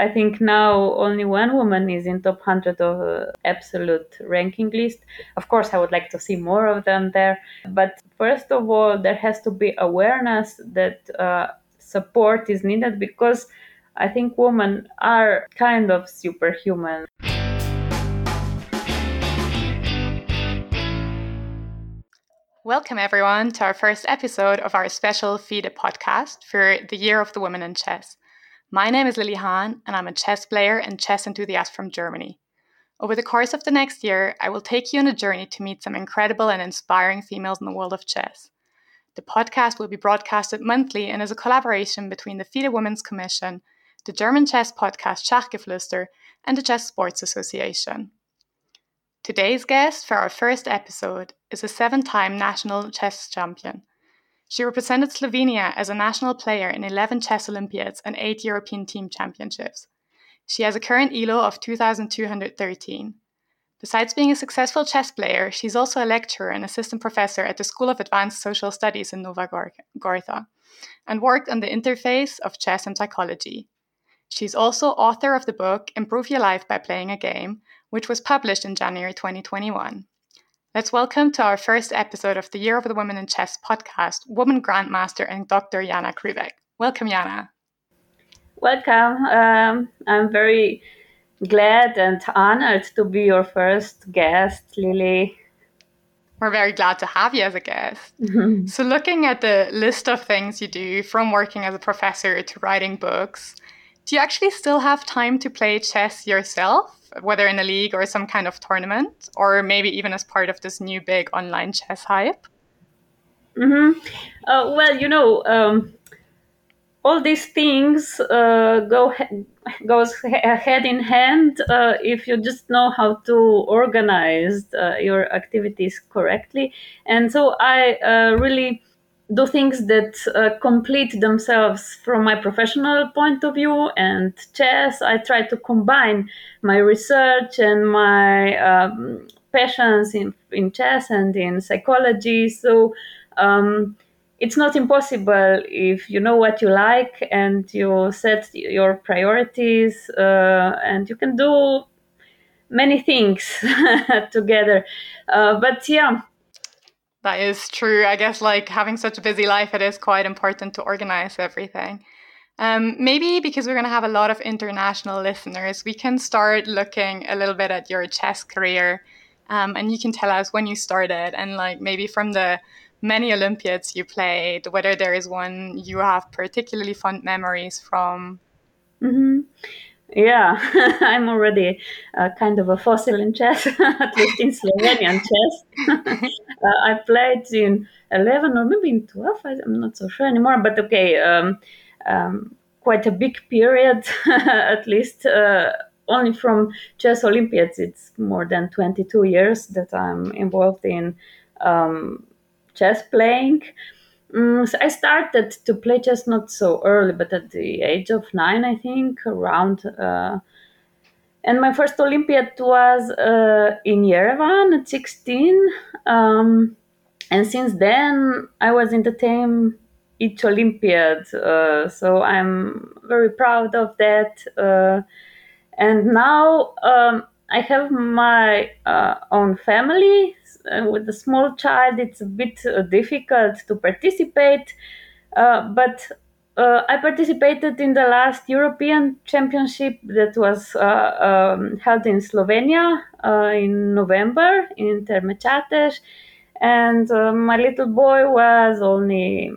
I think now only one woman is in top 100 of uh, absolute ranking list. Of course, I would like to see more of them there. But first of all, there has to be awareness that uh, support is needed because I think women are kind of superhuman. Welcome, everyone, to our first episode of our special FIDE podcast for the Year of the Women in Chess. My name is Lily Hahn, and I'm a chess player and chess enthusiast from Germany. Over the course of the next year, I will take you on a journey to meet some incredible and inspiring females in the world of chess. The podcast will be broadcasted monthly and is a collaboration between the FIDE Women's Commission, the German chess podcast Schachgeflüster, and the Chess Sports Association. Today's guest for our first episode is a seven time national chess champion. She represented Slovenia as a national player in 11 chess Olympiads and 8 European team championships. She has a current ELO of 2,213. Besides being a successful chess player, she's also a lecturer and assistant professor at the School of Advanced Social Studies in Nova Gorica and worked on the interface of chess and psychology. She's also author of the book Improve Your Life by Playing a Game, which was published in January 2021. Let's welcome to our first episode of the Year of the Women in Chess podcast, Woman Grandmaster and Dr. Jana Krivec. Welcome, Jana. Welcome. Um, I'm very glad and honored to be your first guest, Lily. We're very glad to have you as a guest. Mm-hmm. So, looking at the list of things you do, from working as a professor to writing books, do you actually still have time to play chess yourself? Whether in a league or some kind of tournament, or maybe even as part of this new big online chess hype? Mm-hmm. Uh, well, you know, um, all these things uh, go goes hand in hand uh, if you just know how to organize uh, your activities correctly. And so I uh, really do things that uh, complete themselves from my professional point of view and chess. I try to combine my research and my um, passions in, in chess and in psychology. So um, it's not impossible if you know what you like and you set your priorities uh, and you can do many things together. Uh, but yeah that is true. I guess like having such a busy life, it is quite important to organize everything. Um, maybe because we're going to have a lot of international listeners, we can start looking a little bit at your chess career. Um, and you can tell us when you started and like maybe from the many Olympiads you played, whether there is one you have particularly fond memories from. Mm-hmm. Yeah, I'm already uh, kind of a fossil in chess, at least in Slovenian chess. uh, I played in 11 or maybe in 12, I'm not so sure anymore, but okay, um, um, quite a big period, at least. Uh, only from chess Olympiads, it's more than 22 years that I'm involved in um, chess playing. Mm, so I started to play chess not so early, but at the age of nine, I think, around. Uh, and my first Olympiad was uh, in Yerevan at 16. Um, and since then, I was in the team each Olympiad. Uh, so I'm very proud of that. Uh, and now um, I have my uh, own family, uh, with a small child, it's a bit uh, difficult to participate. Uh, but uh, I participated in the last European Championship that was uh, um, held in Slovenia in November in Terme. And my little boy was only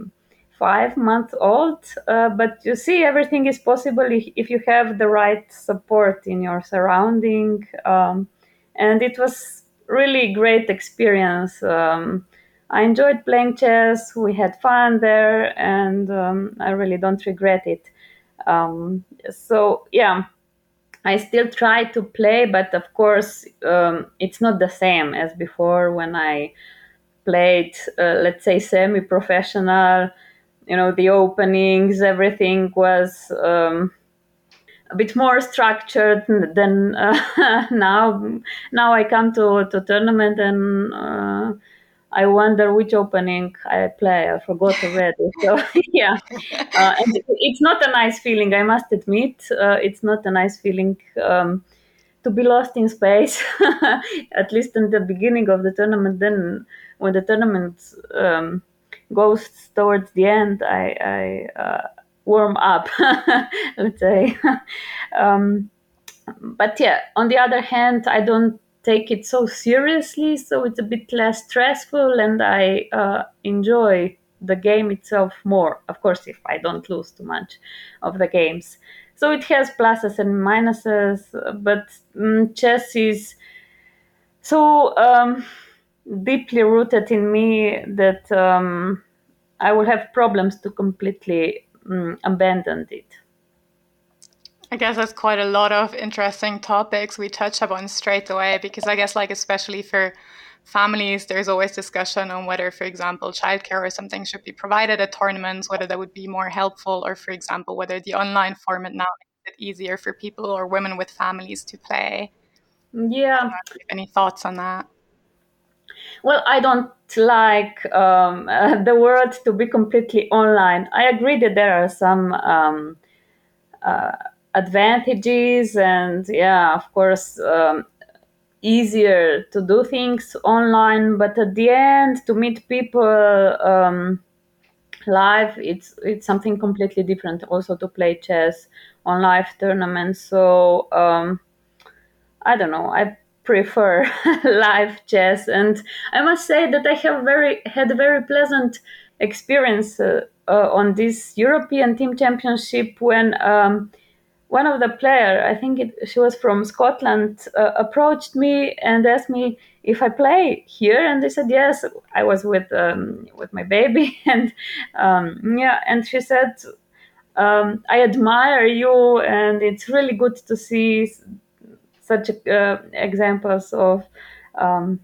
five months old. but you see, everything is possible if, if, you have the right support in your surrounding. Um, and it was really great experience. Um, I enjoyed playing chess. We had fun there, and um, I really don't regret it. Um, so yeah, I still try to play, but of course, um, it's not the same as before when I played, uh, let's say, semi-professional. You know, the openings, everything was um, a bit more structured than uh, now. Now I come to to tournament and uh, I wonder which opening I play. I forgot already. So yeah, uh, it's not a nice feeling. I must admit, uh, it's not a nice feeling um, to be lost in space. At least in the beginning of the tournament. Then when the tournament um, goes towards the end, I, I uh, warm up. let's say. Um, but yeah, on the other hand, I don't take it so seriously, so it's a bit less stressful, and I uh, enjoy the game itself more. Of course, if I don't lose too much of the games. So it has pluses and minuses, but um, chess is so um, deeply rooted in me that um, I will have problems to completely um, abandon it. I guess that's quite a lot of interesting topics we touch upon straight away because I guess like especially for families there's always discussion on whether for example childcare or something should be provided at tournaments whether that would be more helpful or for example whether the online format now makes it easier for people or women with families to play. Yeah. Any thoughts on that well i don't like um, uh, the world to be completely online. I agree that there are some um, uh, advantages and yeah of course um, easier to do things online but at the end to meet people um, live it's it's something completely different also to play chess on live tournaments. So um, i don't know. I prefer live chess and i must say that i have very had a very pleasant experience uh, uh, on this european team championship when um, one of the player, I think it, she was from Scotland, uh, approached me and asked me if I play here, and I said yes. I was with um, with my baby, and um, yeah, and she said, um, "I admire you, and it's really good to see such uh, examples of." Um,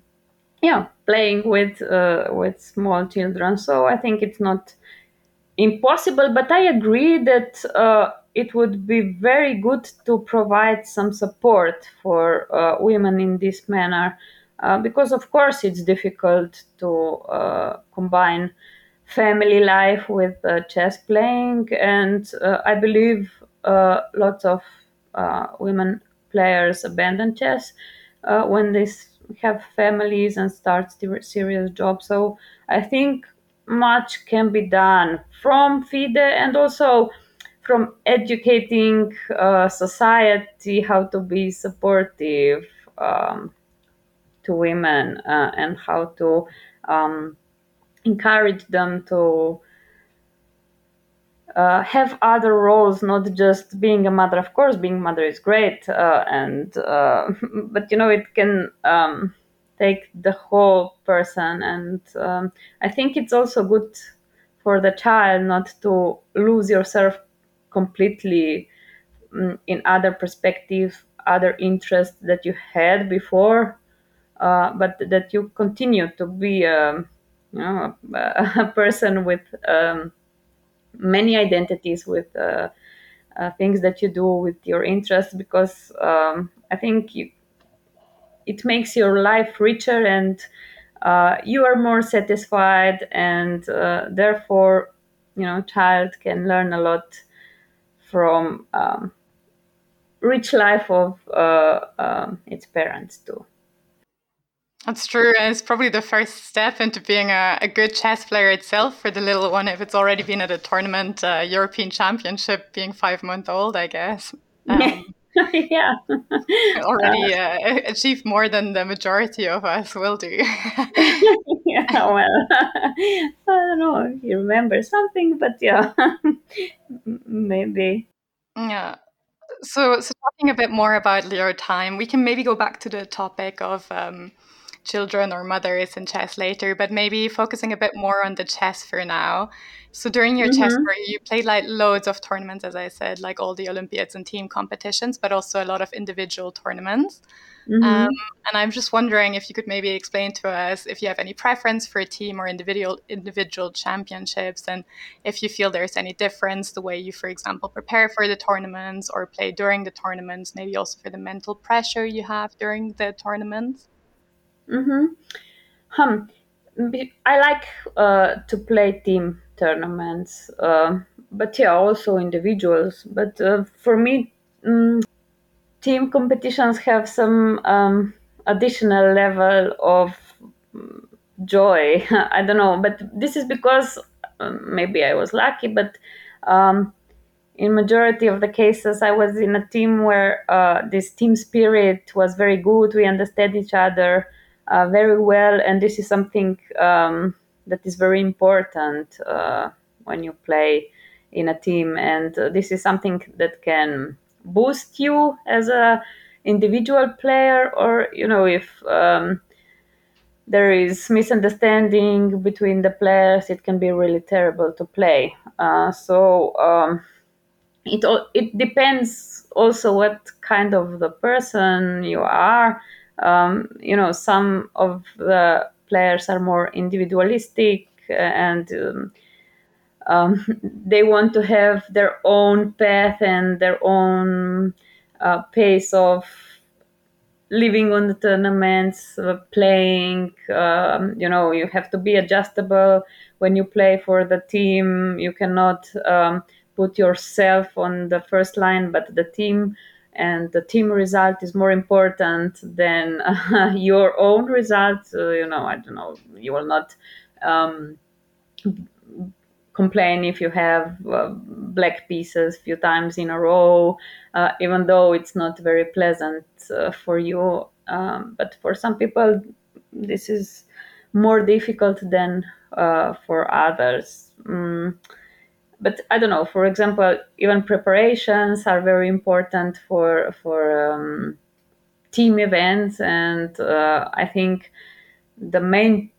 yeah, playing with uh, with small children. So I think it's not impossible, but I agree that uh, it would be very good to provide some support for uh, women in this manner uh, because of course it's difficult to uh, combine family life with chess playing and i believe lots of women players abandon chess when they have families and start serious jobs. So i think much can be done from FIDE and also from educating uh, society how to be supportive um, to women uh, and how to um, encourage them to uh, have other roles, not just being a mother. Of course, being mother is great, uh, and uh, but you know it can um, take the whole person, and um, I think it's also good for the child not to lose yourself completely um, in other perspective, other interests that you had before, uh, but that you continue to be um, you know, a, a, person with um, many identities, with uh, uh, things that you do with your interests, because um, I think you, it makes your life richer and uh, you are more satisfied, and uh, therefore, you know, child can learn a lot from um, rich life of uh, um, its parents too. That's true. And it's probably the first step into being a, a, good chess player itself for the little one if it's already been at a tournament, uh, European Championship, being five months old, I guess. Um, yeah. already uh, achieved more than the majority of us will do. yeah, well, I don't know if you remember something, but yeah, maybe. Yeah. So, so talking a bit more about your time, we can maybe go back to the topic of um, children or mothers in chess later, but maybe focusing a bit more on the chess for now. So during your mm-hmm. chess career, you played like loads of tournaments, as I said, like all the Olympiads and team competitions, but also a lot of individual tournaments. Mm-hmm. Um, and I'm just wondering if you could maybe explain to us if you have any preference for a team or individual individual championships, and if you feel there's any difference the way you, for example, prepare for the tournaments or play during the tournaments, maybe also for the mental pressure you have during the tournaments. Mm-hmm. Um, I like uh, to play team tournaments, uh, but yeah, also individuals. But uh, for me, um, team competitions have some um, additional level of joy. I don't know, but this is because um, maybe I was lucky, but um, in majority of the cases, I was in a team where uh, this team spirit was very good. We understood each other uh, very well, and this is something um, that is very important uh, when you play in a team. And uh, this is something that can boost you as a individual player, or you know, if um, there is misunderstanding between the players, it can be really terrible to play. Uh, so um, it it depends also what kind of the person you are. Um, you know, some of the players are more individualistic and um, um, they want to have their own path and their own uh, pace of living on the tournaments, uh, playing. Um, you know, you have to be adjustable when you play for the team. You cannot um, put yourself on the first line, but the team and the team result is more important than uh, your own result. Uh, you know, I don't know. You will not. Um, complain if you have uh, black pieces a few times in a row, uh, even though it's not very pleasant uh, for you. Um, but for some people, this is more difficult than uh, for others. Mm. But I don't know. For example, even preparations are very important for for um, team events, and uh, I think the main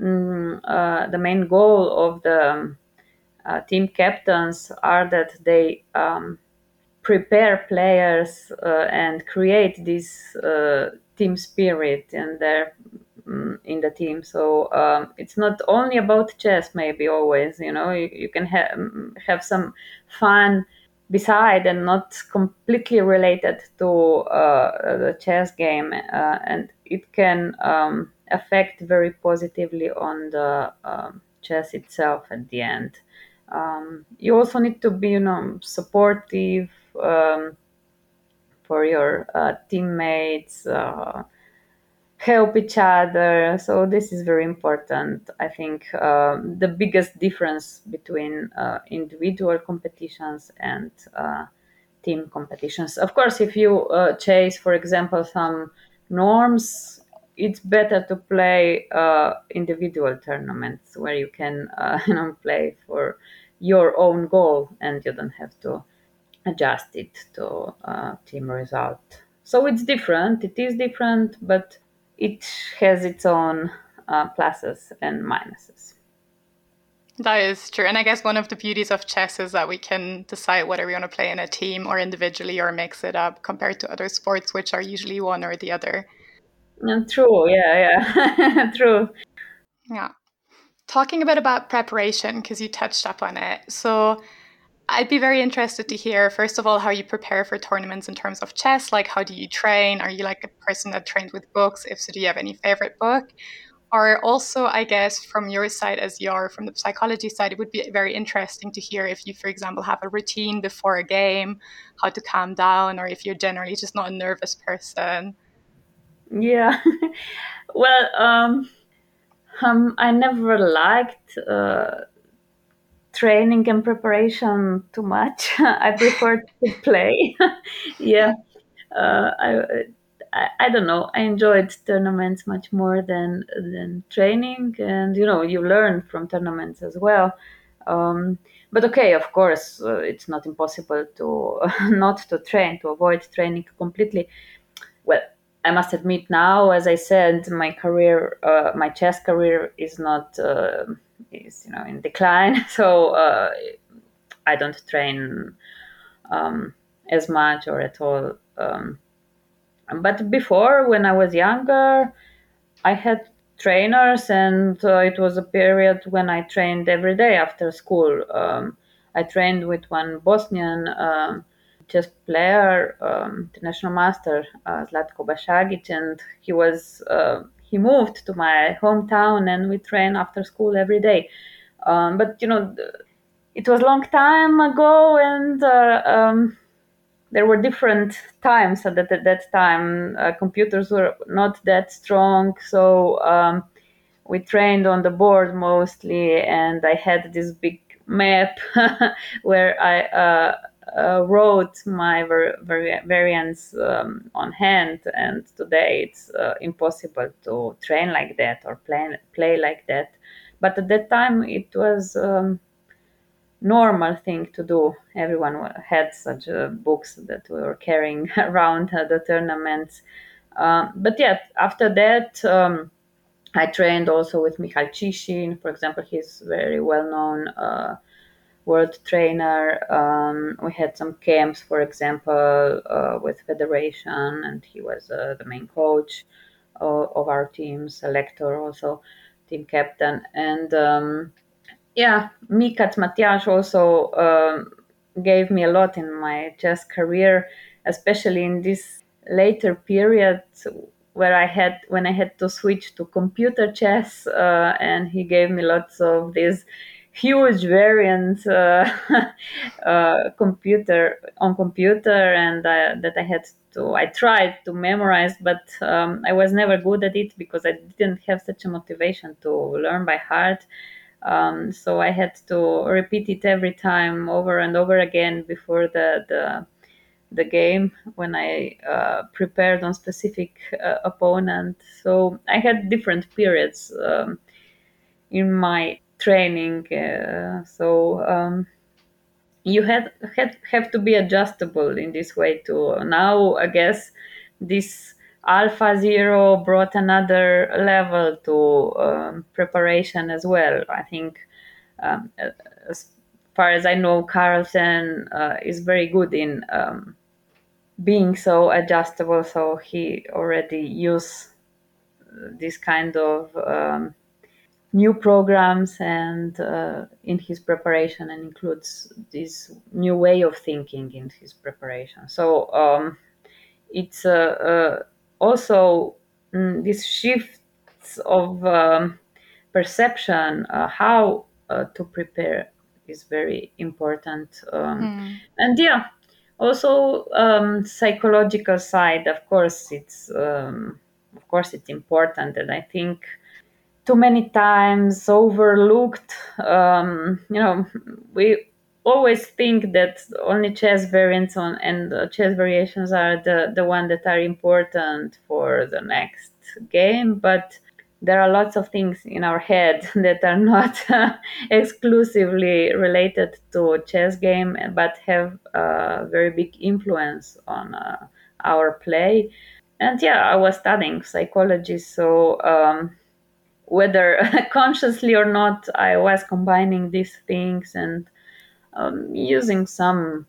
mm, uh, the main goal of the uh, team captains are that they um, prepare players uh, and create this uh, team spirit in their mm, in the team. So um, it's not only about chess. Maybe always, you know, you, you can ha- mm, have some fun beside and not completely related to uh, the chess game, uh, and it can um, affect very positively on the um, chess itself at the end um, you also need to be you know supportive um, for your uh, teammates uh, help each other so this is very important i think uh, the biggest difference between uh, individual competitions and uh, team competitions of course if you uh, chase for example some norms it's better to play uh, individual tournaments where you can uh, you know play for your own goal and you don't have to adjust it to team result. So it's different. It is different, but it has its own uh, pluses and minuses. That is true. And I guess one of the beauties of chess is that we can decide whether we want to play in a team or individually or mix it up compared to other sports, which are usually one or the other. And true. Yeah, yeah. true. Yeah. Talking a bit about preparation, because you touched up on it. So I'd be very interested to hear, first of all, how you prepare for tournaments in terms of chess. Like, how do you train? Are you like a person that trains with books? If so, do you have any favorite book? Or also, I guess, from your side as you are from the psychology side, it would be very interesting to hear if you, for example, have a routine before a game, how to calm down, or if you're generally just not a nervous person. Yeah. well, um, um, I never liked uh, training and preparation too much. I prefer to play. yeah. Uh, I, I, I don't know. I enjoyed tournaments much more than than training, and you know, you learn from tournaments as well. Um, but okay, of course, uh, it's not impossible to not to train to avoid training completely. Well, I must admit now, as I said, my career, uh, my chess career is not uh, is you know in decline. So uh, I don't train um, as much or at all. Um, but before, when I was younger, I had trainers, and uh, it was a period when I trained every day after school. Um, I trained with one Bosnian chess player, um, international master uh, Zlatko Bašagić, and he was uh, he moved to my hometown and we train after school every day. Um, but you know, it was a long time ago, and uh, um, there were different times at that, at that time. Uh, computers were not that strong, so um, we trained on the board mostly, and I had this big map where I uh, uh, wrote my var- var- variants um, on hand, and today it's uh, impossible to train like that or play play like that. But at that time, it was um, normal thing to do. Everyone had such uh, books that we were carrying around uh, the tournaments. Um, but yeah, after that, um, I trained also with Mikhalchishin, for example. He's very well known uh, world trainer. Um, we had some camps, for example, uh, with Federation, and he was uh, the main coach of, of, our team, selector also, team captain. And um, yeah, Mika Matias also um, gave me a lot in my chess career, especially in this later period where I had when I had to switch to computer chess, uh, and he gave me lots of these huge variant uh, uh, computer on computer, and uh, that I had to. I tried to memorize, but um, I was never good at it because I didn't have such a motivation to learn by heart. Um, so I had to repeat it every time over and over again before the the, the game when I uh, prepared on specific uh, opponent. So I had different periods um, in my training. Uh, so um, you had, had have to be adjustable in this way too. Now I guess this Alpha Zero brought another level to um, preparation as well. I think, um, as far as I know, Carlsen uh, is very good in um, being so adjustable. So he already used this kind of um, new programs and uh, in his preparation and includes this new way of thinking in his preparation. So um, it's uh, uh, also mm, this shifts of um, perception, uh, how uh, to prepare is very important. Um, mm. And yeah, also um, psychological side. Of course, it's um, of course it's important, and I think too many times overlooked. Um, you know, we always think that only chess variants on and chess variations are the the one that are important for the next game but there are lots of things in our head that are not exclusively related to chess game but have a very big influence on uh, our play and yeah i was studying psychology so um, whether consciously or not i was combining these things and um, using some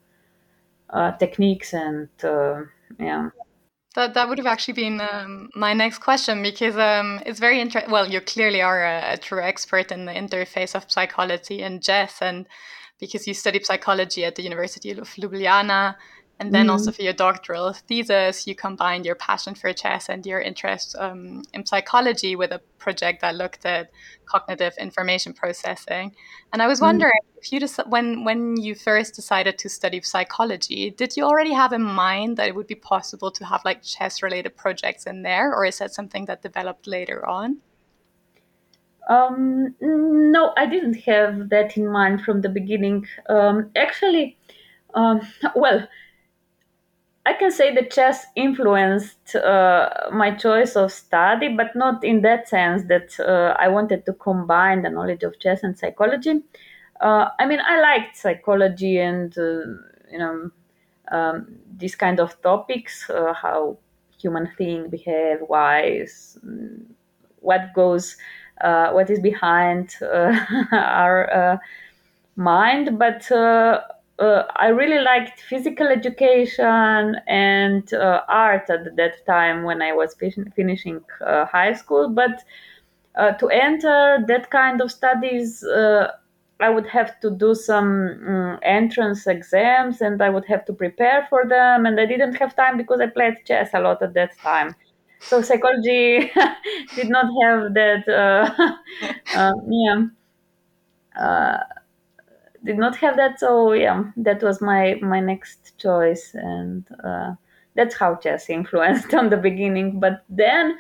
uh, techniques and uh, yeah. That, that would have actually been um, my next question because um, it's very interesting. Well, you clearly are a, a, true expert in the interface of psychology and chess, and because you studied psychology at the University of Ljubljana, and then mm. also for your doctoral thesis, you combined your passion for chess and your interest um, in psychology with a project that looked at cognitive information processing. And I was mm. wondering mm. if you when when you first decided to study psychology, did you already have in mind that it would be possible to have like chess related projects in there, or is that something that developed later on? Um, no, I didn't have that in mind from the beginning. Um, actually, um, well I can say the chess influenced uh, my choice of study, but not in that sense that uh, I wanted to combine the knowledge of chess and psychology. Uh, I mean, I liked psychology and uh, you know um, these kind of topics, uh, how human beings behave, why, is, what goes, uh, what is behind our mind, but uh, I really liked physical education and uh, art at that time when I was fin- finishing uh, high school. But uh, to enter that kind of studies, uh, I would have to do some um, entrance exams and I would have to prepare for them. And I didn't have time because I played chess a lot at that time. so psychology did not have that. Uh, yeah. Did not have that so yeah that was my my next choice and uh, that's how chess influenced on the beginning. But then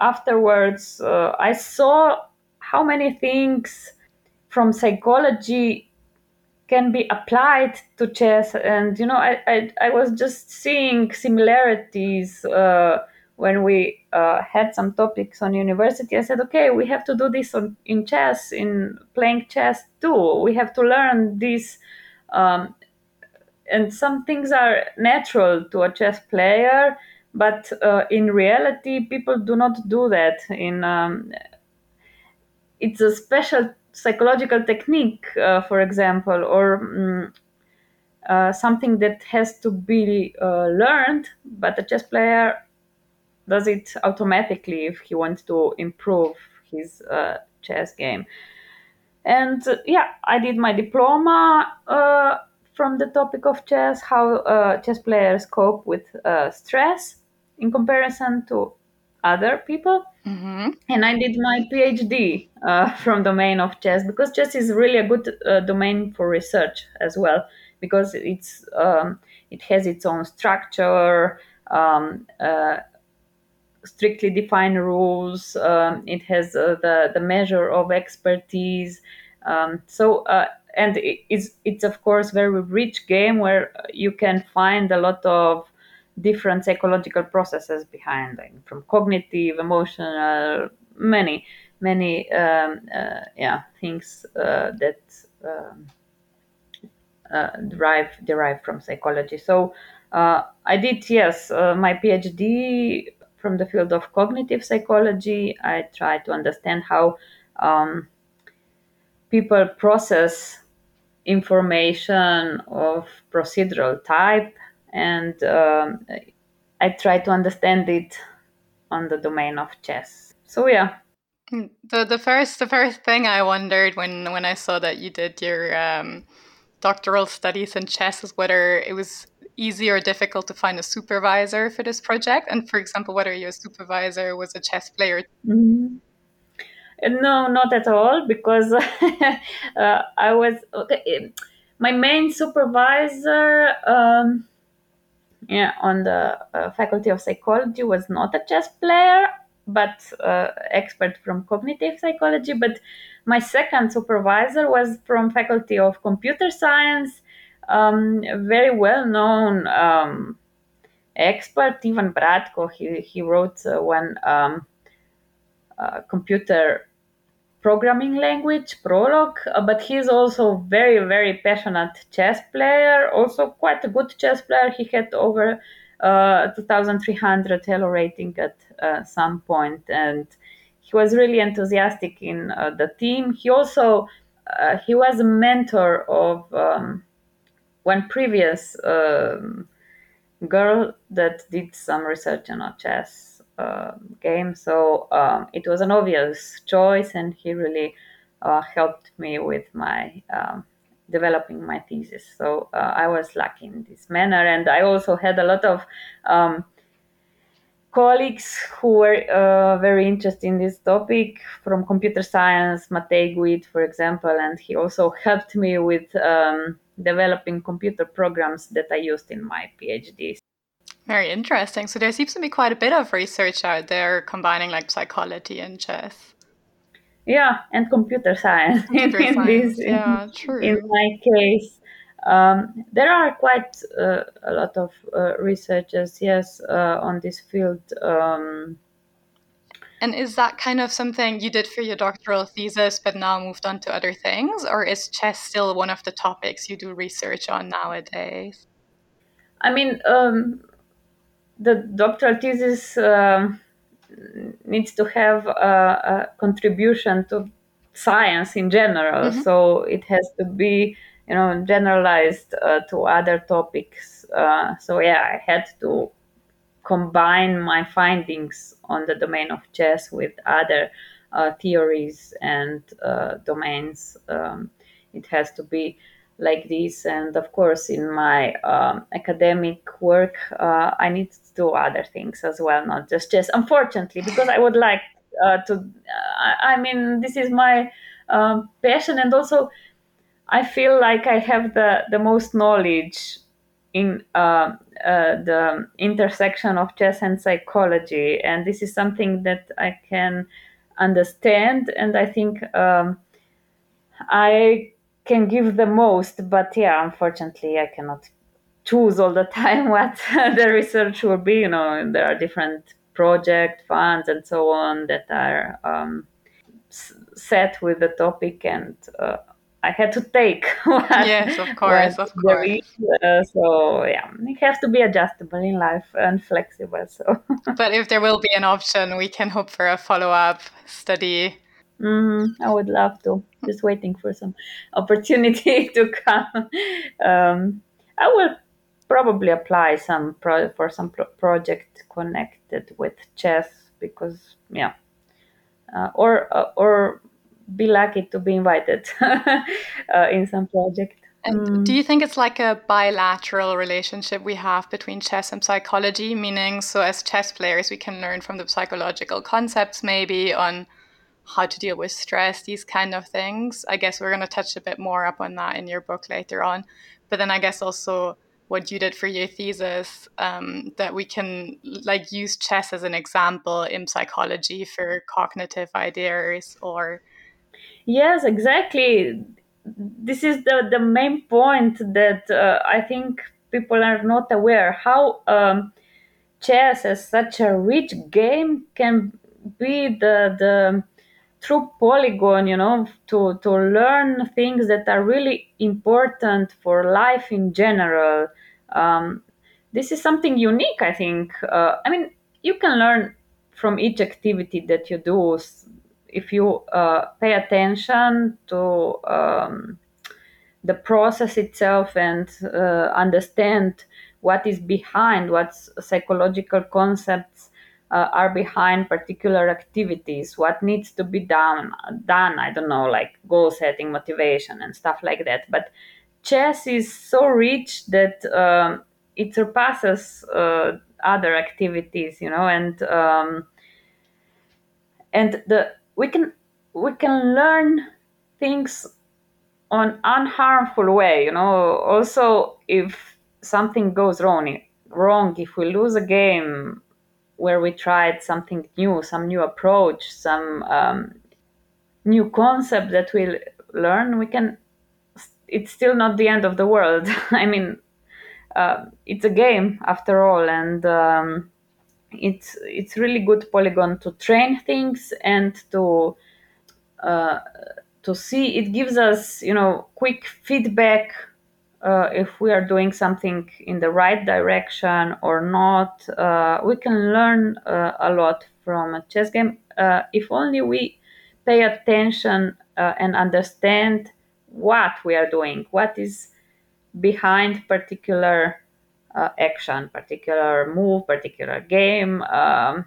afterwards uh, i saw how many things from psychology can be applied to chess and you know i i, I was just seeing similarities uh, when we uh, had some topics on university i said okay we have to do this on, in chess in playing chess too. We have to learn this um, and some things are natural to a chess player but uh, in reality people do not do that in um, it's a special psychological technique uh, for example or um, uh, something that has to be uh, learned but a chess player does it automatically if he wants to improve his uh, chess game and uh, yeah i did my diploma uh, from the topic of chess how uh, chess players cope with uh, stress in comparison to other people Mm-hmm. and i did my phd uh, from domain of chess because chess is really a good uh, domain for research as well because it's um, it has its own structure um, uh, strictly defined rules. Um, it has uh, the the measure of expertise. Um, so uh, and it- it's it's of course very rich game where you can find a lot of different psychological processes behind like from cognitive emotional many many um, uh, yeah things uh, that um, uh, derive derive from psychology. So uh, i did yes my phd from the field of cognitive psychology. I try to understand how um, people process information of procedural type and um, i try to understand it on the domain of chess. So yeah. Mm, The the first the first thing I wondered when when I saw that you did your um, doctoral studies in chess is whether it was easy or difficult to find a supervisor for this project, and for example, whether your supervisor was a chess player. Mhm. No, not at all, because uh, I was okay. My main supervisor, um, yeah, on the uh, faculty of psychology was not a chess player, but uh, expert from cognitive psychology. But my second supervisor was from faculty of computer science, um, very well known um, expert, Ivan Bratko. He he wrote uh, one um, uh, computer programming language prolog uh, but he's also very very passionate chess player. Also quite a good chess player. He had over uh, 2300 elo rating at uh, some point and he was really enthusiastic in uh, the team. He also he was a mentor of um, one previous um, girl that did some research on a chess uh, game. So um, it was an obvious choice, and he really uh, helped me with my um, developing my thesis. So uh, I was lucky in this manner, and I also had a lot of um, colleagues who were uh, very interested in this topic from computer science, Matej Guid, for example, and he also helped me with um, developing computer programs that I used in my PhD. Very interesting. So there seems to be quite a bit of research out there combining like psychology and chess. Yeah, and computer science Computer in, science. this yeah, true. in my case. Um, there are quite uh, a lot of uh, researchers, yes, uh, on this field. Um, And is that kind of something you did for your doctoral thesis, but now moved on to other things? Or is chess still one of the topics you do research on nowadays? I mean, um, the doctoral thesis um, needs to have a, a contribution to science in general, Mhm. so it has to be, you know, generalized uh, to other topics. Uh, so yeah, I had to combine my findings on the domain of chess with other uh, theories and uh, domains. Um, it has to be like this. And of course, in my um, academic work, uh, I need to do other things as well, not just chess. Unfortunately, because I would like uh, to. I, I, mean, this is my um, passion, and also I feel like I have the the most knowledge in uh, the intersection of chess and psychology, and this is something that I can understand, and I think um, I can give the most, but yeah, unfortunately, I cannot choose all the time what the research will be. You know, there are different project funds and so on that are um, set with the topic, and uh, I had to take. What, yes, of course, of course. Uh, so yeah, it has to be adjustable in life and flexible. So, but if there will be an option, we can hope for a follow-up study Mm, I would love to. Just waiting for some opportunity to come. Um, I will probably apply some pro- for some pro- project connected with chess because yeah, uh, or uh, or be lucky to be invited uh, in some project. And mm. do you think it's like a bilateral relationship we have between chess and psychology? Meaning, so as chess players, we can learn from the psychological concepts maybe on how to deal with stress, these kind of things. I guess we're going to touch a bit more up on that in your book later on. But then I guess also what you did for your thesis, um, that we can like use chess as an example in psychology for cognitive ideas or. Yes, exactly. This is the, the main point that uh, I think people are not aware how um, chess as such a rich game can be the the through polygon you know to to learn things that are really important for life in general um, this is something unique i think uh, i mean you can learn from each activity that you do if you uh, pay attention to um, the process itself and uh, understand what is behind what psychological concepts uh, are behind particular activities what needs to be done done i don't know like goal setting motivation and stuff like that. But chess is so rich that um, it surpasses uh, other activities you know and um, and the we can we can learn things on unharmful way you know also if something goes wrong wrong if we lose a game where we tried something new, some new approach, some um, new concept that we'll learn, we can. It's still not the end of the world. I mean, uh, it's a game after all, and um, it's it's really good polygon to train things and to uh, to see. It gives us, you know, quick feedback uh, if we are doing something in the right direction or not. Uh, we can learn uh, a lot from a chess game uh, if only we pay attention uh, and understand what we are doing, what is behind particular uh, action, particular move, particular game. Um,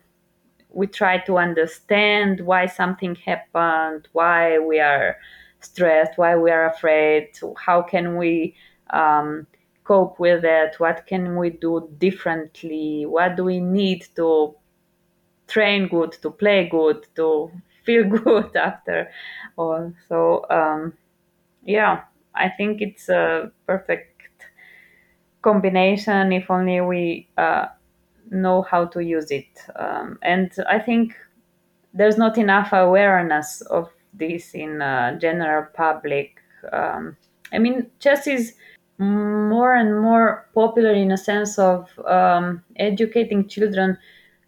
we try to understand why something happened, why we are stressed, why we are afraid, how can we um, cope with it? What can we do differently? What do we need to train good, to play good, to feel good after all? So, um, yeah, I think it's a perfect combination if only we uh, know how to use it. Um, and I think there's not enough awareness of this in uh, general public. Um, I mean, chess is more and more popular in a sense of um, educating children.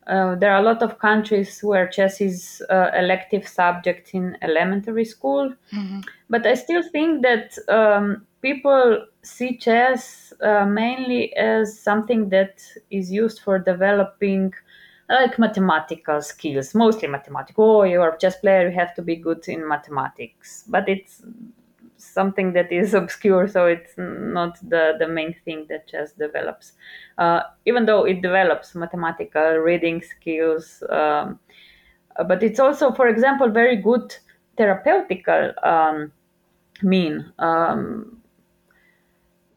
Uh, there are a lot of countries where chess is uh, elective subject in elementary school, mm-hmm. but I still think that um, people see chess uh, mainly as something that is used for developing like mathematical skills, mostly mathematical. Oh, you're a chess player, you have to be good in mathematics. But it's something that is obscure, so it's not the, the main thing that chess develops. Uh, even though it develops mathematical reading skills, um, but it's also, for example, very good therapeutical um, mean. Um,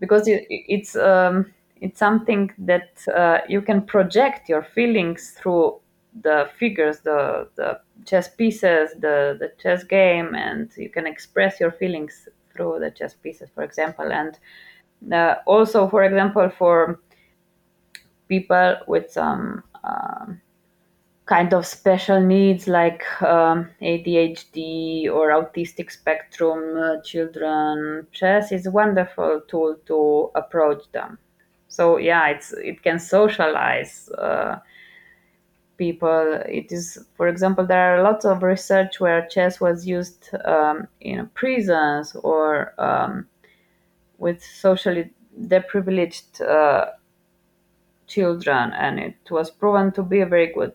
because it, it's um, it's something that uh, you can project your feelings through the figures, the the chess pieces, the the chess game, and you can express your feelings through the chess pieces, for example, and uh, also, for example, for people with some um, kind of special needs like um, ADHD or autistic spectrum uh, children, chess is a wonderful tool to approach them. So yeah, it's it can socialize uh, people. It is, for example, there are lots of research where chess was used um, in prisons or um, with socially deprivileged uh, children, and it was proven to be a very good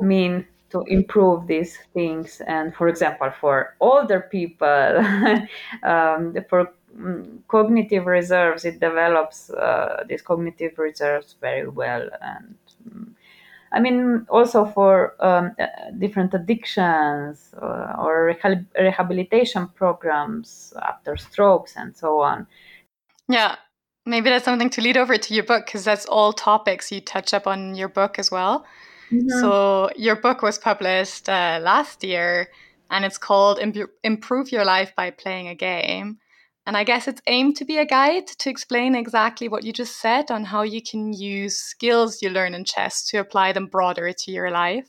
mean to improve these things. And for example, for older people, um, for mm, cognitive reserves, it develops uh, these cognitive reserves very well. And mm, I mean, also for um, uh, different addictions uh, or rehabilitation programs after strokes and so on. Yeah, maybe that's something to lead over to your book because that's all topics you touch up on your book as well. Mm-hmm. So your book was published uh, last year and it's called Improve Your Life by Playing a Game. And I guess it's aimed to be a guide to explain exactly what you just said on how you can use skills you learn in chess to apply them broader to your life.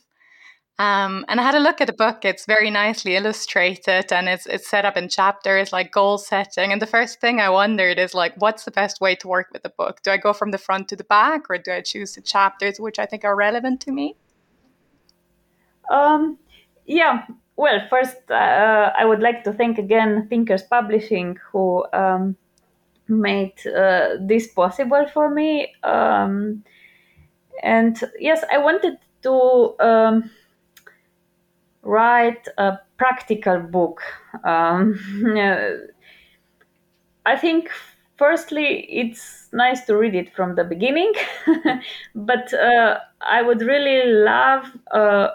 Um, and I had a look at the book. It's very nicely illustrated and it's it's set up in chapters like goal setting. And the first thing I wondered is like, what's the best way to work with the book? Do I go from the front to the back, or do I choose the chapters which I think are relevant to me? Um, yeah. Well, first, uh, I would like to thank again Thinkers Publishing who um, made uh, this possible for me. Um, and yes, I wanted to um, write a practical book. Um, I think, firstly, it's nice to read it from the beginning, but uh, I would really love uh,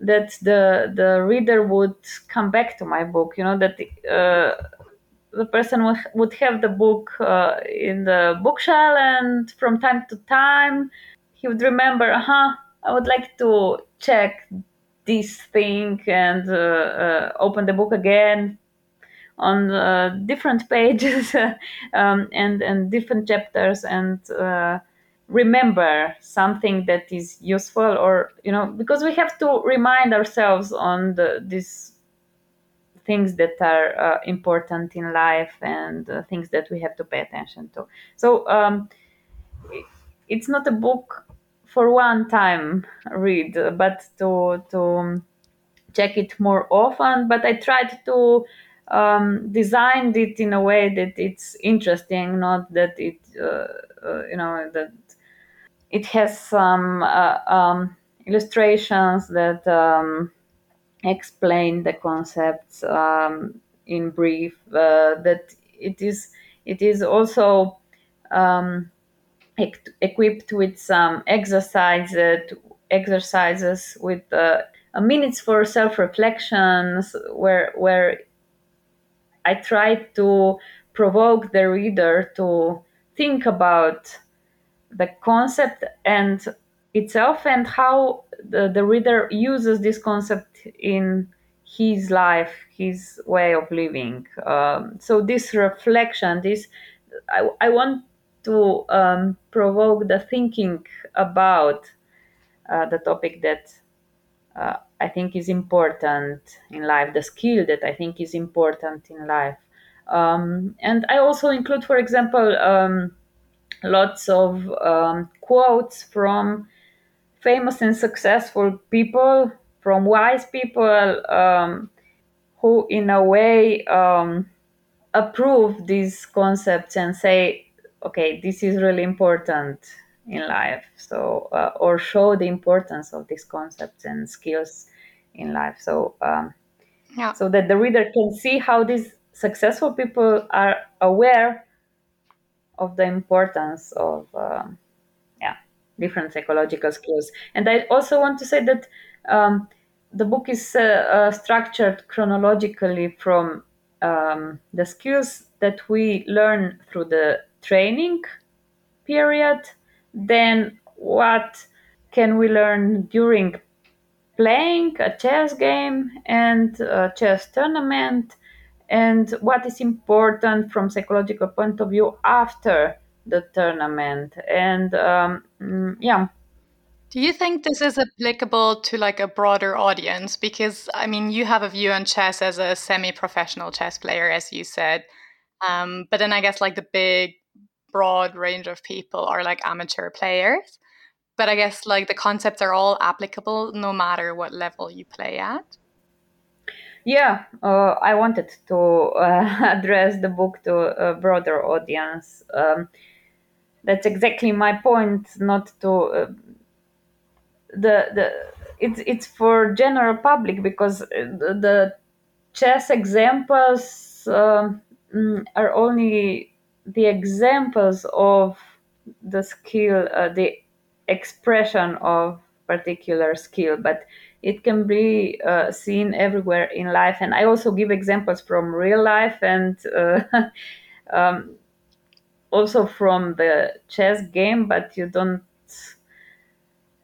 that the the reader would come back to my book. You know that. Uh, the person would, have the book uh, in the bookshelf, and from time to time, he would remember, huh, I would like to check this thing and uh, uh, open the book again on uh, different pages um, and and different chapters and remember something that is useful or you know because we have to remind ourselves on the these things that are uh, important in life and uh, things that we have to pay attention to. So um, it's not a book for one time read, but to to check it more often. But I tried to um, design it in a way that it's interesting, not that it uh, uh, you know that it has some uh, um, illustrations that um, explain the concepts um, in brief. Uh, that it is it is also um, equipped with some exercises, exercises with uh, minutes for self-reflections, where where I try to provoke the reader to think about the concept and itself and how the, the reader uses this concept in his life, his way of living. Um, so this reflection, this I, I want to um, provoke the thinking about uh, the topic that uh, I think is important in life, the skill that I think is important in life. Um, and I also include, for example, um, lots of um, quotes from famous and successful people, from wise people um, who, in a way, um, approve these concepts and say okay, this is really important in life. So, uh, or show the importance of these concepts and skills in life. So, um, yeah. so that the reader can see how these successful people are aware of the importance of, um, yeah, different psychological skills. And I also want to say that um, the book is uh, uh, structured chronologically from um, the skills that we learn through the training period, then what can we learn during playing a chess game and a chess tournament, and what is important from psychological point of view after the tournament. And um, mm, yeah, do you think this is applicable to like a broader audience? Because I mean, you have a view on chess as a semi-professional chess player, as you said, um, but then I guess like the big, broad range of people are like amateur players. But I guess like the concepts are all applicable no matter what level you play at. Yeah, uh, I wanted to uh, address the book to a broader audience. Um, that's exactly my point. Not to uh, the the it's it's for general public because the, the chess examples um, mm, are only the examples of the skill, uh, the expression of particular skill, but it can be uh, seen everywhere in life. And I also give examples from real life and uh, um, also from the chess game, but you don't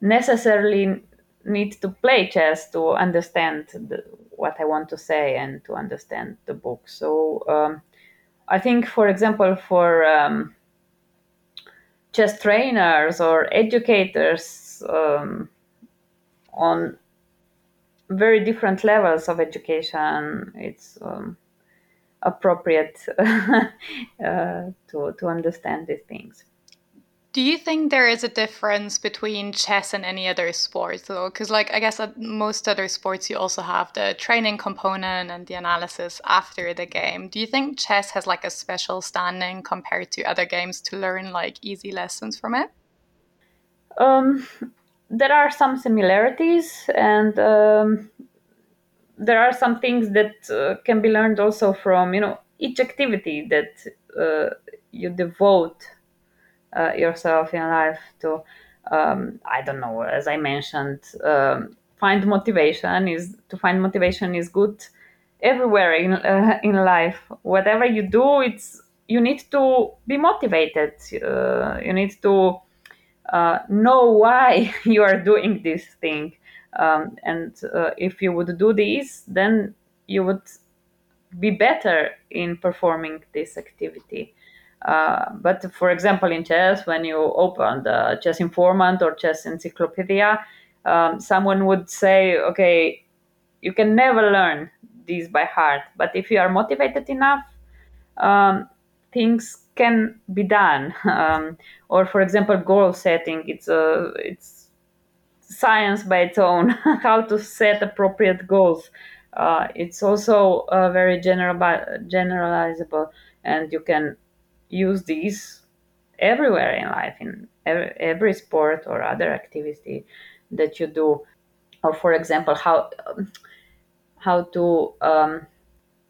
necessarily need to play chess to understand the, what I want to say and to understand the book. So um, I think, for example, for um, chess trainers or educators um, on very different levels of education, it's um, appropriate uh, to to understand these things. Do you think there is a difference between chess and any other sport, though? Because, like, I guess at most other sports, you also have the training component and the analysis after the game. Do you think chess has like a special standing compared to other games to learn like easy lessons from it? Um, there are some similarities, and um, there are some things that uh, can be learned also from you know each activity that uh, you devote uh, yourself in life to um, i don't know as i mentioned um, find motivation is to find motivation is good everywhere in uh, in life. Whatever you do it's you need to be motivated uh, you need to uh, know why you are doing this thing. Um, and uh, if you would do this then you would be better in performing this activity uh, but for example, in chess, when you open the chess informant or chess encyclopedia, um, someone would say, okay, you can never learn these by heart. But if you are motivated enough, um, things can be done. Um, or for example, goal setting, it's a, it's science by its own, how to set appropriate goals. Uh, it's also uh, very general, generalizable and you can use these everywhere in life in every, sport or other activity that you do. Or for example how um, how to um,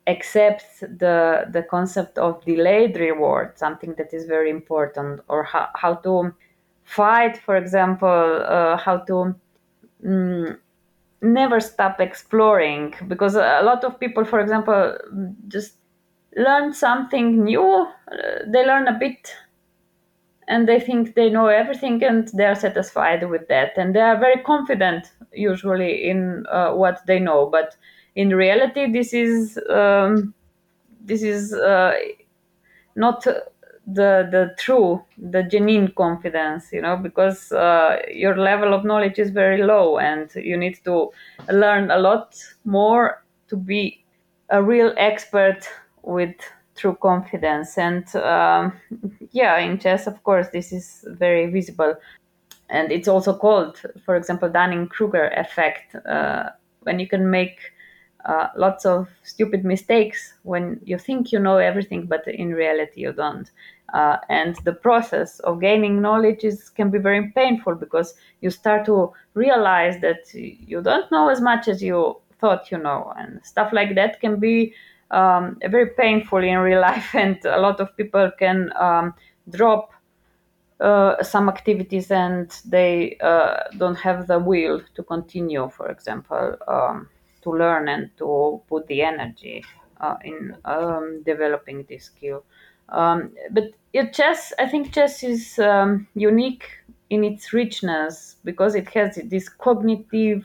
accept the the concept of delayed reward something that is very important. Or how, how to fight for example uh, how to mm, never stop exploring. Because a lot of people for example just learn something new, uh, they learn a bit and they think they know everything and they are satisfied with that. And they are very confident usually in uh, what they know. But in reality, this is um, this is uh, not the the true, the genuine confidence, you know, because uh, your level of knowledge is very low, and you need to learn a lot more to be a real expert with true confidence. And um, yeah, in chess, of course, this is very visible. And it's also called, for example, Dunning Kruger effect, uh, when you can make uh, lots of stupid mistakes when you think you know everything, but in reality you don't. Uh, and the process of gaining knowledge is, can be very painful because you start to realize that you don't know as much as you thought you know, and stuff like that can be um, very painful in real life, and a lot of people can um, drop uh, some activities and they uh, don't have the will to continue, for example, um, to learn and to put the energy uh, in um, developing this skill. Um, but chess, I think chess is um, unique in its richness because it has this cognitive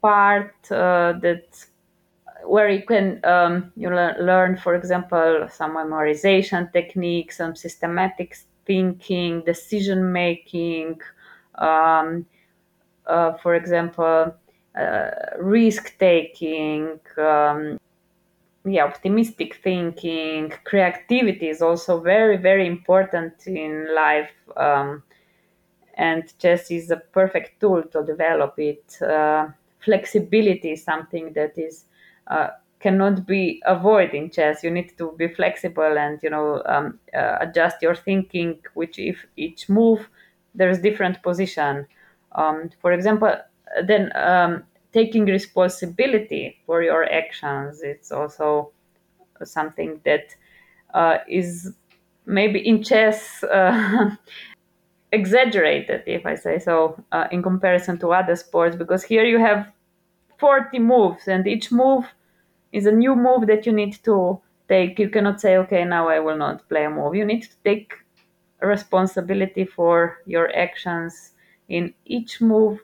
part uh, that where you can um, you learn, for example, some memorization techniques, some systematic thinking, decision making. Um, uh, for example, uh, risk taking, um, yeah, optimistic thinking, creativity is also very, very important in life. Um, and chess is a perfect tool to develop it. Uh, flexibility is something that is uh, cannot be avoided in chess. You need to be flexible and you know um, uh, adjust your thinking. Which if each move there's different position. Um, for example, then um, taking responsibility for your actions. It's also something that uh, is maybe in chess uh, exaggerated, if I say so, uh, in comparison to other sports, because here you have 40 moves, and each move is a new move that you need to take. You cannot say, okay, now I will not play a move. You need to take responsibility for your actions in each move,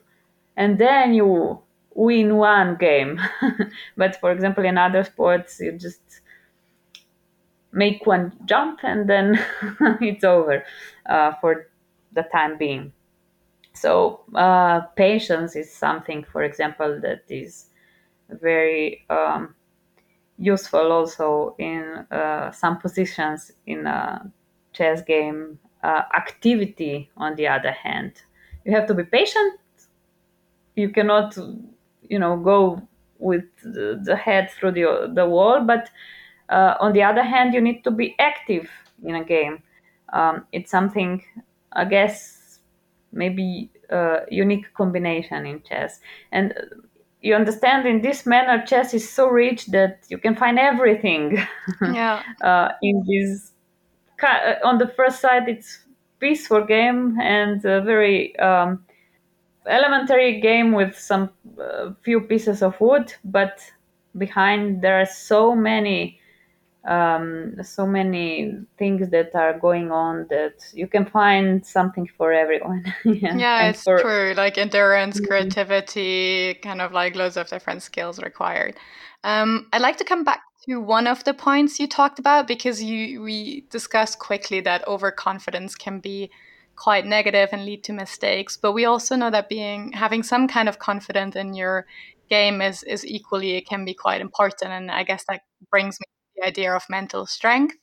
and then you win one game. but for example, in other sports, you just make one jump and then it's over uh, for the time being. So uh, patience is something, for example, that is very um, useful also in uh, some positions in a chess game. Uh, activity, on the other hand, you have to be patient. You cannot, you know, go with the, the head through the the wall. But uh, on the other hand, you need to be active in a game. Um, it's something, I guess, maybe a unique combination in chess. And you understand in this manner chess is so rich that you can find everything yeah. uh, in this uh, on the first side it's peaceful game and a very um, elementary game with some uh, few pieces of wood but behind there are so many um, so many things that are going on that you can find something for everyone. yeah, yeah it's for, true. Like endurance, mm-hmm. creativity, kind of like loads of different skills required. Um, I'd like to come back to one of the points you talked about because you we discussed quickly that overconfidence can be quite negative and lead to mistakes. But we also know that being having some kind of confidence in your game is is equally it can be quite important. And I guess that brings me idea of mental strength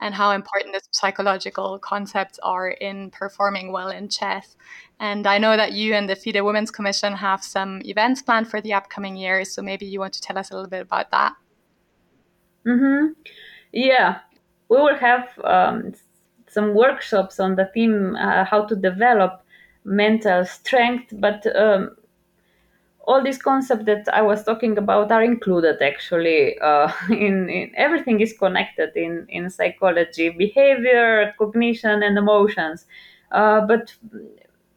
and how important the psychological concepts are in performing well in chess. And I know that you and the FIDE Women's Commission have some events planned for the upcoming years. So maybe you want to tell us a little bit about that. Mm-hmm. Yeah, we will have um, some workshops on the theme uh, how to develop mental strength, but um, all these concepts that I was talking about are included actually uh, in, in, everything is connected in in psychology, behavior, cognition, and emotions. Uh, but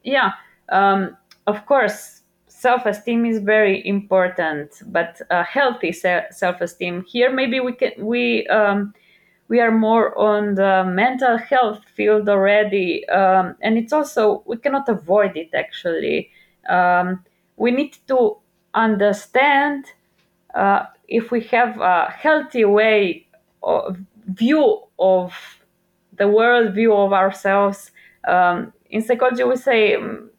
yeah, um, of course, self-esteem is very important. But uh, healthy self-esteem here, maybe we can we. Um, we are more on the mental health field already, um, and it's also we cannot avoid it actually. Um, we need to understand uh, if we have a healthy way of view of the world view of ourselves um, in psychology we say um,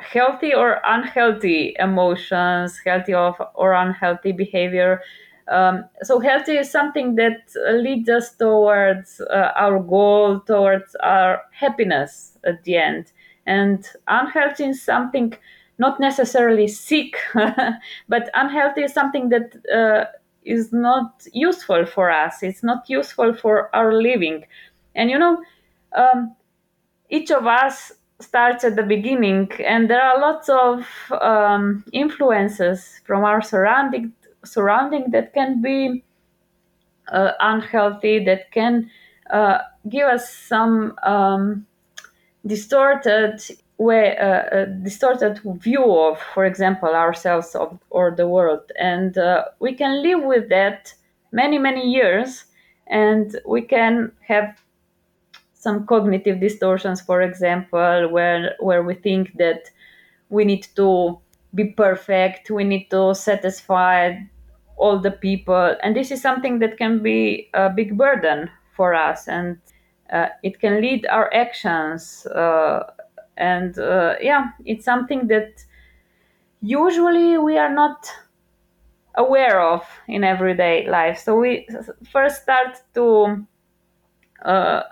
healthy or unhealthy emotions healthy or unhealthy behavior. Um, so healthy is something that leads us towards uh, our goal towards our happiness at the end. And unhealthy is something not necessarily sick, but unhealthy is something that uh, is not useful for us. It's not useful for our living. And you know, um, each of us starts at the beginning, and there are lots of um, influences from our surrounding surrounding that can be uh, unhealthy, that can uh, give us some um, distorted way uh, a distorted view of, for example, ourselves of, or the world, and uh, we can live with that many many years and we can have some cognitive distortions for example where where we think that we need to be perfect we need to satisfy all the people. And this is something that can be a big burden for us and uh, it can lead our actions uh, and uh, yeah it's something that usually we are not aware of in everyday life. So we first start to uh,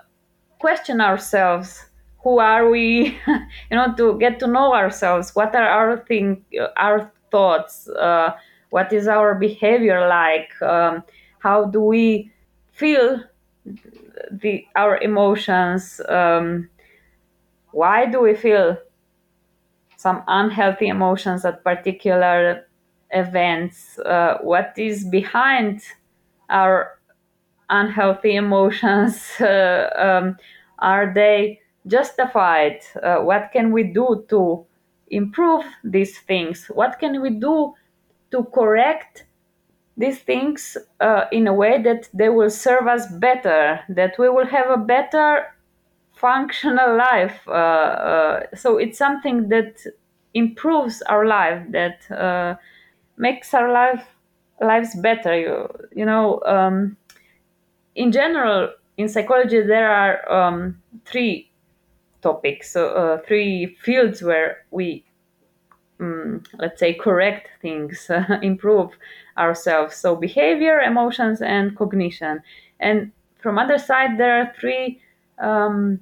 question ourselves. Who are we? You know to get to know ourselves. What are our think our thoughts? Uh, what is our behavior like? Um, how do we feel the our emotions? Um, why do we feel some unhealthy emotions at particular events? Uh, what is behind our unhealthy emotions? Uh, um, are they justified? Uh, what can we do to improve these things? What can we do to correct these things uh, in a way that they will serve us better that we will have a better functional life uh, uh, so it's something that improves our life that uh, makes our life lives better. You, you know um, in general in psychology there are um, three topics so uh, three fields where we um, let's say correct things uh, improve ourselves. So behavior emotions and cognition. And from other side there are three um,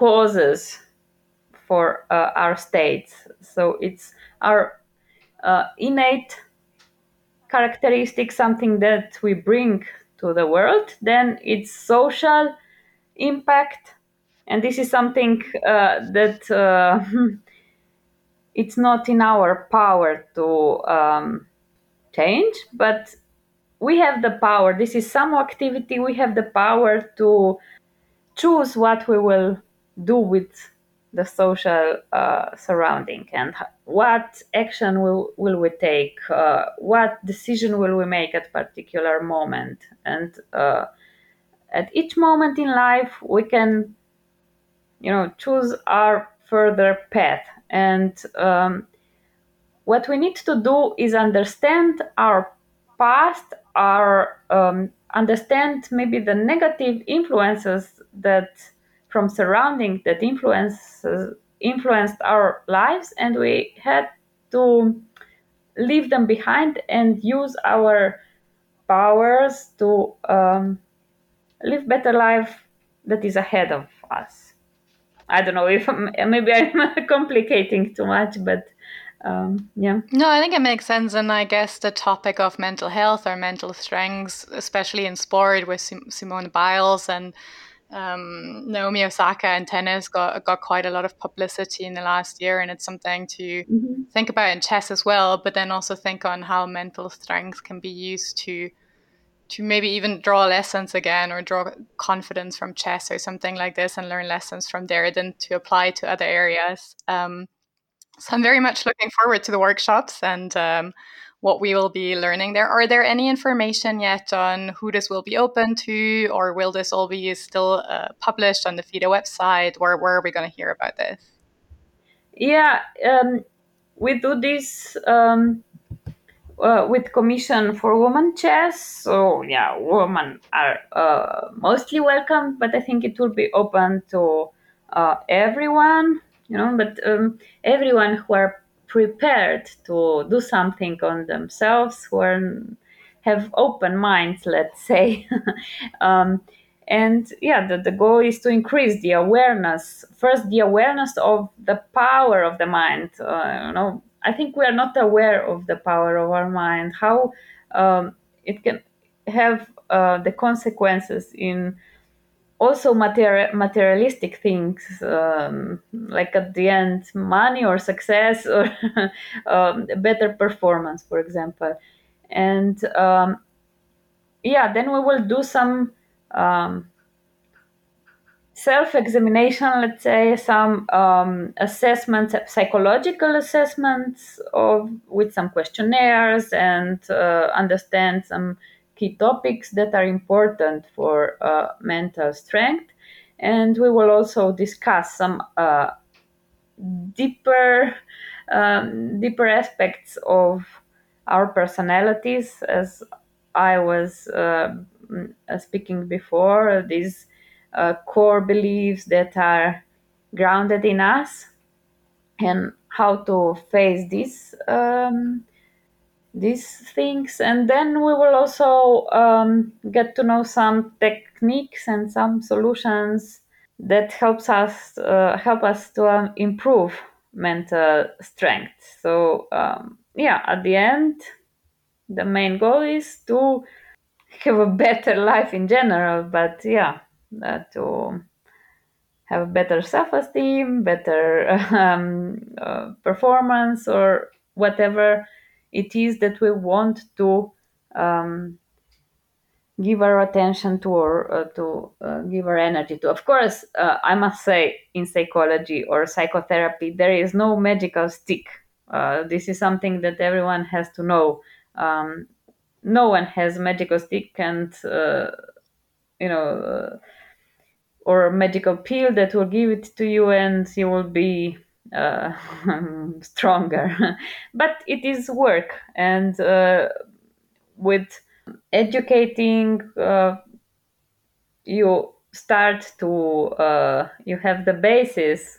causes for uh, our states. So it's our uh, innate characteristic something that we bring to the world. Then it's social impact. And this is something uh, that uh, it's not in our power to um, change but we have the power. This is some activity. We have the power to choose what we will do with the social uh, surrounding and what action will, will we take uh, what decision will we make at particular moment? And uh, at each moment in life we can you know choose our further path. And um, what we need to do is understand our past our um, understand maybe the negative influences that from surrounding that influences influenced our lives and we had to leave them behind and use our powers to um, live better life that is ahead of us. I don't know if maybe i'm complicating too much but um, yeah. No i think it makes sense and i guess the topic of mental health or mental strengths especially in sport with simone biles and um, Naomi Osaka and tennis got got quite a lot of publicity in the last year, and it's something to mm-hmm. think about in chess as well. But then also think on how mental strength can be used to to maybe even draw lessons again or draw confidence from chess or something like this and learn lessons from there then to apply to other areas. Um, so I'm very much looking forward to the workshops and um, what we will be learning there. Are there any information yet on who this will be open to, or will this all be still uh, published on the FIDE website? Where, where are we going to hear about this? Yeah, um, we do this um, uh, with Commission for Women Chess. So, yeah, women are uh, mostly welcome, but I think it will be open to uh, everyone, you know, but um, everyone who are prepared to do something on themselves, who are, have open minds, let's say. um, and yeah, the, the goal is to increase the awareness. First, the awareness of the power of the mind. Uh, you know, I think we are not aware of the power of our mind, how um, it can have uh, the consequences in also material, materialistic things um, like at the end money or success or um, better performance for example. And um, yeah then we will do some um, self-examination let's say some um, assessments psychological assessments of with some questionnaires and uh, understand some key topics that are important for uh, mental strength. And we will also discuss some uh, deeper, um, deeper aspects of our personalities, as I was uh, speaking before, these uh, core beliefs that are grounded in us, and how to face these um, these things. And then we will also um, get to know some techniques and some solutions that helps us uh, help us to um, improve mental strength. So um, yeah at the end the main goal is to have a better life in general but yeah uh, to have better self-esteem better um, uh, performance or whatever it is that we want to um, give our attention to or uh, to uh, give our energy to. Of course, uh, I must say, in psychology or psychotherapy, there is no magical stick. Uh, this is something that everyone has to know. Um, no one has a magical stick and uh, you know uh, or a magical pill that will give it to you and you will be uh, stronger. but it is work, and uh, with educating, uh, you start to uh, you have the basis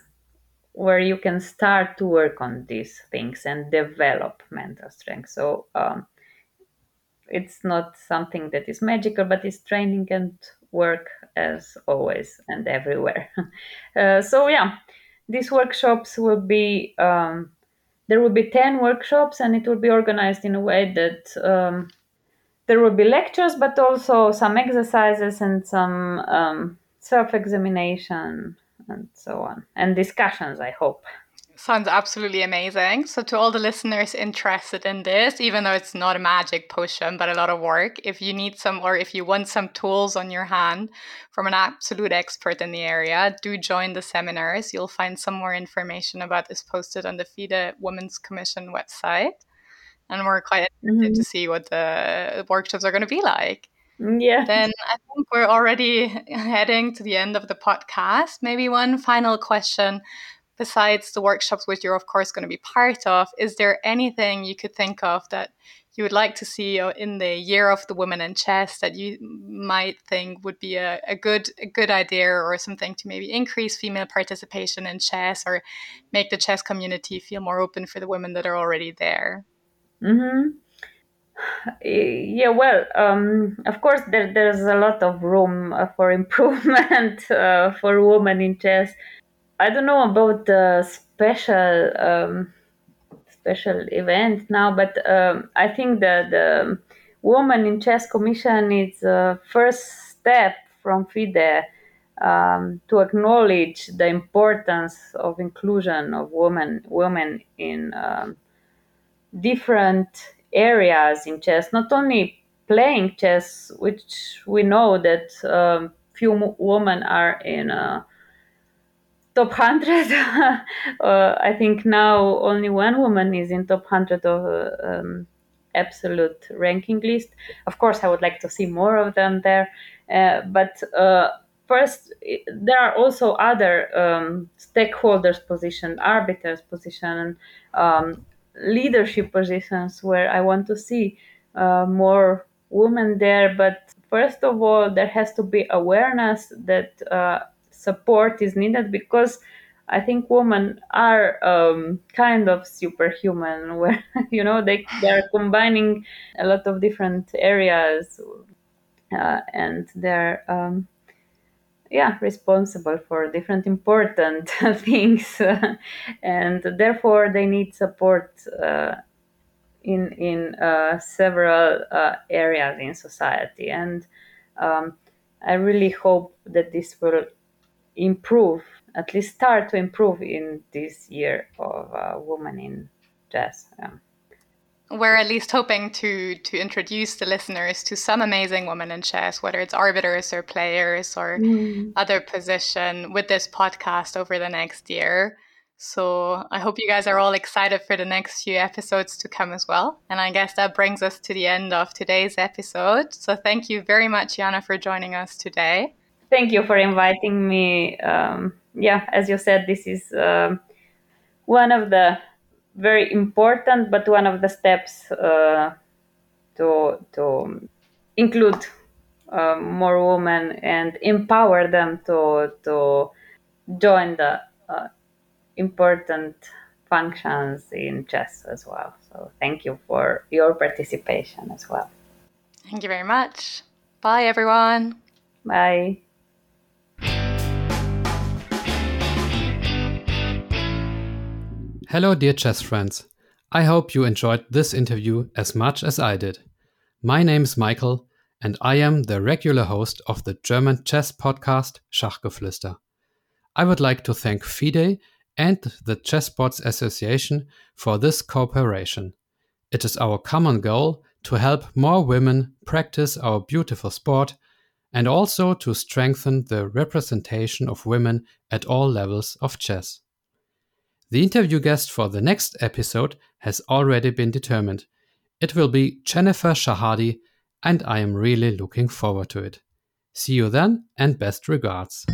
where you can start to work on these things and develop mental strength. So um, it's not something that is magical, but it's training and work as always and everywhere. Uh, so yeah, these workshops will be um, there will be 10 workshops and it will be organized in a way that um, there will be lectures but also some exercises and some um, self-examination and so on and discussions i hope Sounds absolutely amazing. So, to all the listeners interested in this, even though it's not a magic potion, but a lot of work, if you need some or if you want some tools on your hand from an absolute expert in the area, do join the seminars. You'll find some more information about this posted on the FIDE Women's Commission website. And we're quite interested mm-hmm. to see what the workshops are going to be like. Yeah. Then I think we're already heading to the end of the podcast. Maybe one final question besides the workshops which you're of course going to be part of is there anything you could think of that you would like to see uh, in the year of the women in chess that you might think would be a, a good a good idea or something to maybe increase female participation in chess or make the chess community feel more open for the women that are already there mm-hmm. yeah well um, of course there, there's a lot of room uh, for improvement uh, for women in chess I don't know about the special um, special event now, but um, I think that the Woman in Chess Commission is the first step from FIDE um, to acknowledge the importance of inclusion of women women in um, different areas in chess, not only playing chess, which we know that um, few women are in. Uh, top 100 uh, i think now only one woman is in top 100 of uh, um, absolute ranking list. Of course i would like to see more of them there. Uh, but uh, first there are also other um, stakeholders position arbiters position um, leadership positions where i want to see uh, more women there. But first of all there has to be awareness that uh, support is needed because I think women are um, kind of superhuman, where you know they they are combining a lot of different areas, uh, and they're um, yeah responsible for different important things, and therefore they need support uh, in in uh, several uh, areas in society, and um, I really hope that this will improve, at least start to improve in this year of uh, women in chess. Yeah. We're at least hoping to to introduce the listeners to some amazing women in chess, whether it's arbiters or players or mm. other position, with this podcast over the next year. So I hope you guys are all excited for the next few episodes to come as well. And I guess that brings us to the end of today's episode. So thank you very much, Jana, for joining us today. Thank you for inviting me. Um, yeah, as you said, this is um, one of the very important, but one of the steps uh, to to include uh, more women and empower them to to join the uh, important functions in chess as well. So thank you for your participation as well. Thank you very much. Bye, everyone. Bye. Hello, dear chess friends. I hope you enjoyed this interview as much as I did. My name is Michael, and I am the regular host of the German chess podcast Schachgeflüster. I would like to thank FIDE and the Chessboards Association for this cooperation. It is our common goal to help more women practice our beautiful sport and also to strengthen the representation of women at all levels of chess. The interview guest for the next episode has already been determined. It will be Jennifer Shahade, and I am really looking forward to it. See you then, and best regards.